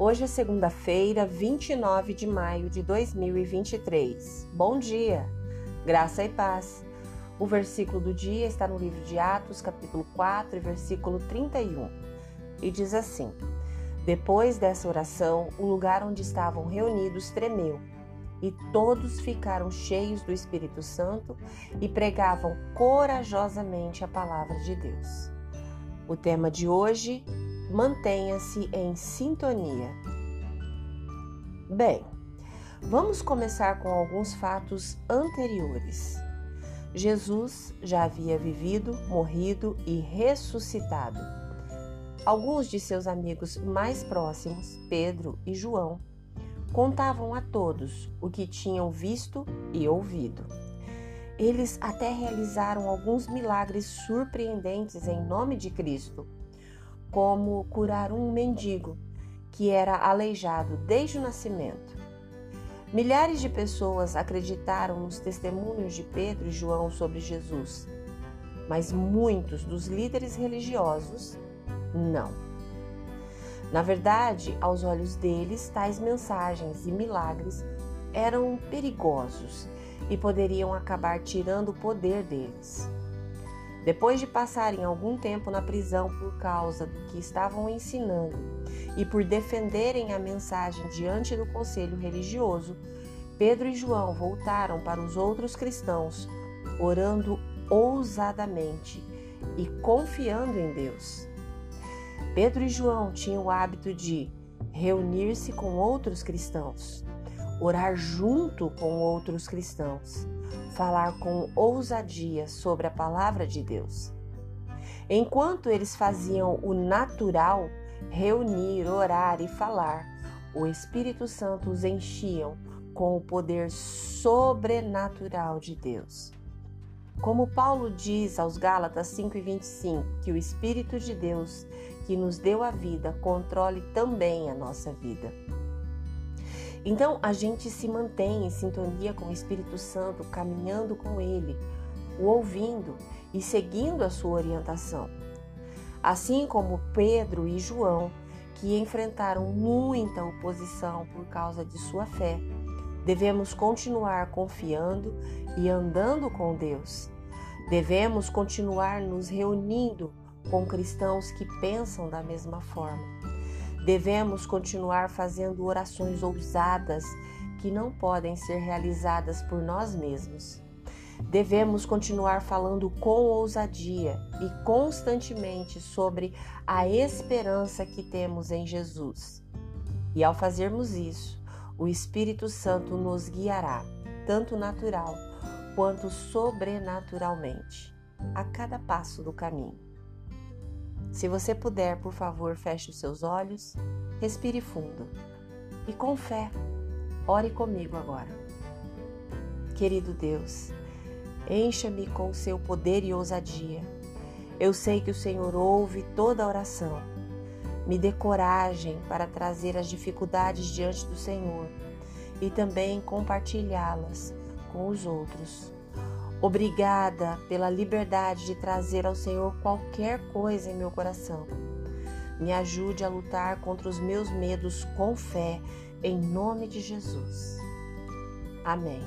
Hoje é segunda-feira, 29 de maio de 2023. Bom dia, graça e paz. O versículo do dia está no livro de Atos, capítulo 4, versículo 31, e diz assim: Depois dessa oração, o lugar onde estavam reunidos tremeu, e todos ficaram cheios do Espírito Santo e pregavam corajosamente a palavra de Deus. O tema de hoje mantenha-se em sintonia. Bem, vamos começar com alguns fatos anteriores. Jesus já havia vivido, morrido e ressuscitado. Alguns de seus amigos mais próximos, Pedro e João, contavam a todos o que tinham visto e ouvido. Eles até realizaram alguns milagres surpreendentes em nome de Cristo como curar um mendigo que era aleijado desde o nascimento. Milhares de pessoas acreditaram nos testemunhos de Pedro e João sobre Jesus, mas muitos dos líderes religiosos não. Na verdade, aos olhos deles, tais mensagens e milagres eram perigosos e poderiam acabar tirando o poder deles. Depois de passarem algum tempo na prisão por causa do que estavam ensinando e por defenderem a mensagem diante do conselho religioso, Pedro e João voltaram para os outros cristãos, orando ousadamente e confiando em Deus. Pedro e João tinham o hábito de reunir-se com outros cristãos, orar junto com outros cristãos falar com ousadia sobre a palavra de Deus. Enquanto eles faziam o natural, reunir, orar e falar, o Espírito Santo os enchiam com o poder sobrenatural de Deus. Como Paulo diz aos Gálatas 5:25, que o Espírito de Deus, que nos deu a vida, controle também a nossa vida. Então a gente se mantém em sintonia com o Espírito Santo, caminhando com Ele, o ouvindo e seguindo a sua orientação. Assim como Pedro e João, que enfrentaram muita oposição por causa de sua fé, devemos continuar confiando e andando com Deus. Devemos continuar nos reunindo com cristãos que pensam da mesma forma Devemos continuar fazendo orações ousadas que não podem ser realizadas por nós mesmos. Devemos continuar falando com ousadia e constantemente sobre a esperança que temos em Jesus. E ao fazermos isso, o Espírito Santo nos guiará, tanto natural quanto sobrenaturalmente, a cada passo do caminho. Se você puder, por favor, feche os seus olhos, respire fundo e com fé, ore comigo agora. Querido Deus, encha-me com o seu poder e ousadia. Eu sei que o Senhor ouve toda a oração. Me dê coragem para trazer as dificuldades diante do Senhor e também compartilhá-las com os outros. Obrigada pela liberdade de trazer ao Senhor qualquer coisa em meu coração. Me ajude a lutar contra os meus medos com fé, em nome de Jesus. Amém.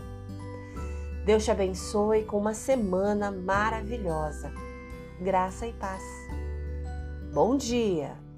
Deus te abençoe com uma semana maravilhosa. Graça e paz. Bom dia!